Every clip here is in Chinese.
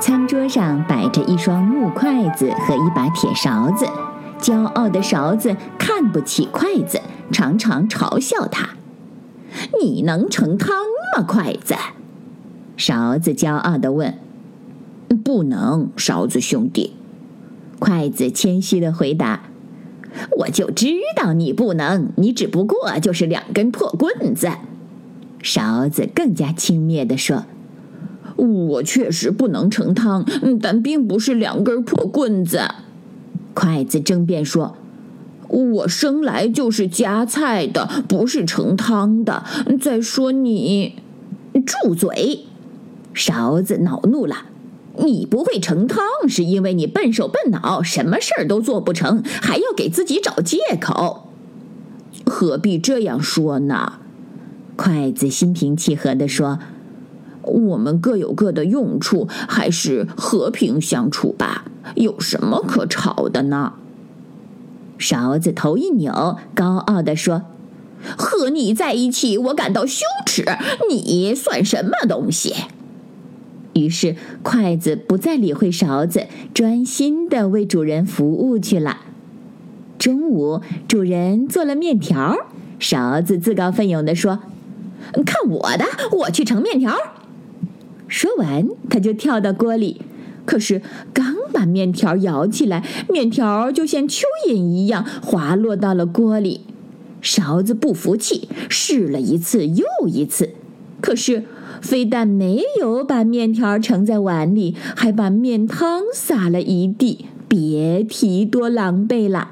餐桌上摆着一双木筷子和一把铁勺子，骄傲的勺子看不起筷子，常常嘲笑他：“你能盛汤吗？”筷子，勺子骄傲地问：“不能。”勺子兄弟，筷子谦虚地回答：“我就知道你不能，你只不过就是两根破棍子。”勺子更加轻蔑地说。我确实不能盛汤，但并不是两根破棍子。筷子争辩说：“我生来就是夹菜的，不是盛汤的。再说你，住嘴！”勺子恼怒了：“你不会盛汤，是因为你笨手笨脑，什么事儿都做不成，还要给自己找借口。何必这样说呢？”筷子心平气和地说。我们各有各的用处，还是和平相处吧。有什么可吵的呢？勺子头一扭，高傲地说：“和你在一起，我感到羞耻。你算什么东西？”于是筷子不再理会勺子，专心的为主人服务去了。中午，主人做了面条，勺子自告奋勇地说：“看我的，我去盛面条。”说完，他就跳到锅里，可是刚把面条舀起来，面条就像蚯蚓一样滑落到了锅里。勺子不服气，试了一次又一次，可是非但没有把面条盛在碗里，还把面汤洒了一地，别提多狼狈了。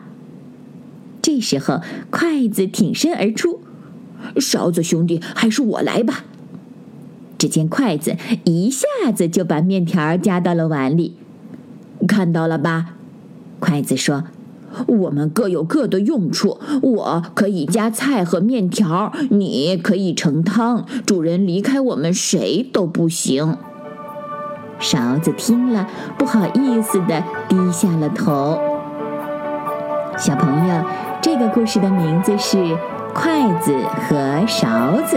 这时候，筷子挺身而出：“勺子兄弟，还是我来吧。”只见筷子一下子就把面条夹到了碗里，看到了吧？筷子说：“我们各有各的用处，我可以夹菜和面条，你可以盛汤。主人离开我们谁都不行。”勺子听了，不好意思的低下了头。小朋友，这个故事的名字是《筷子和勺子》。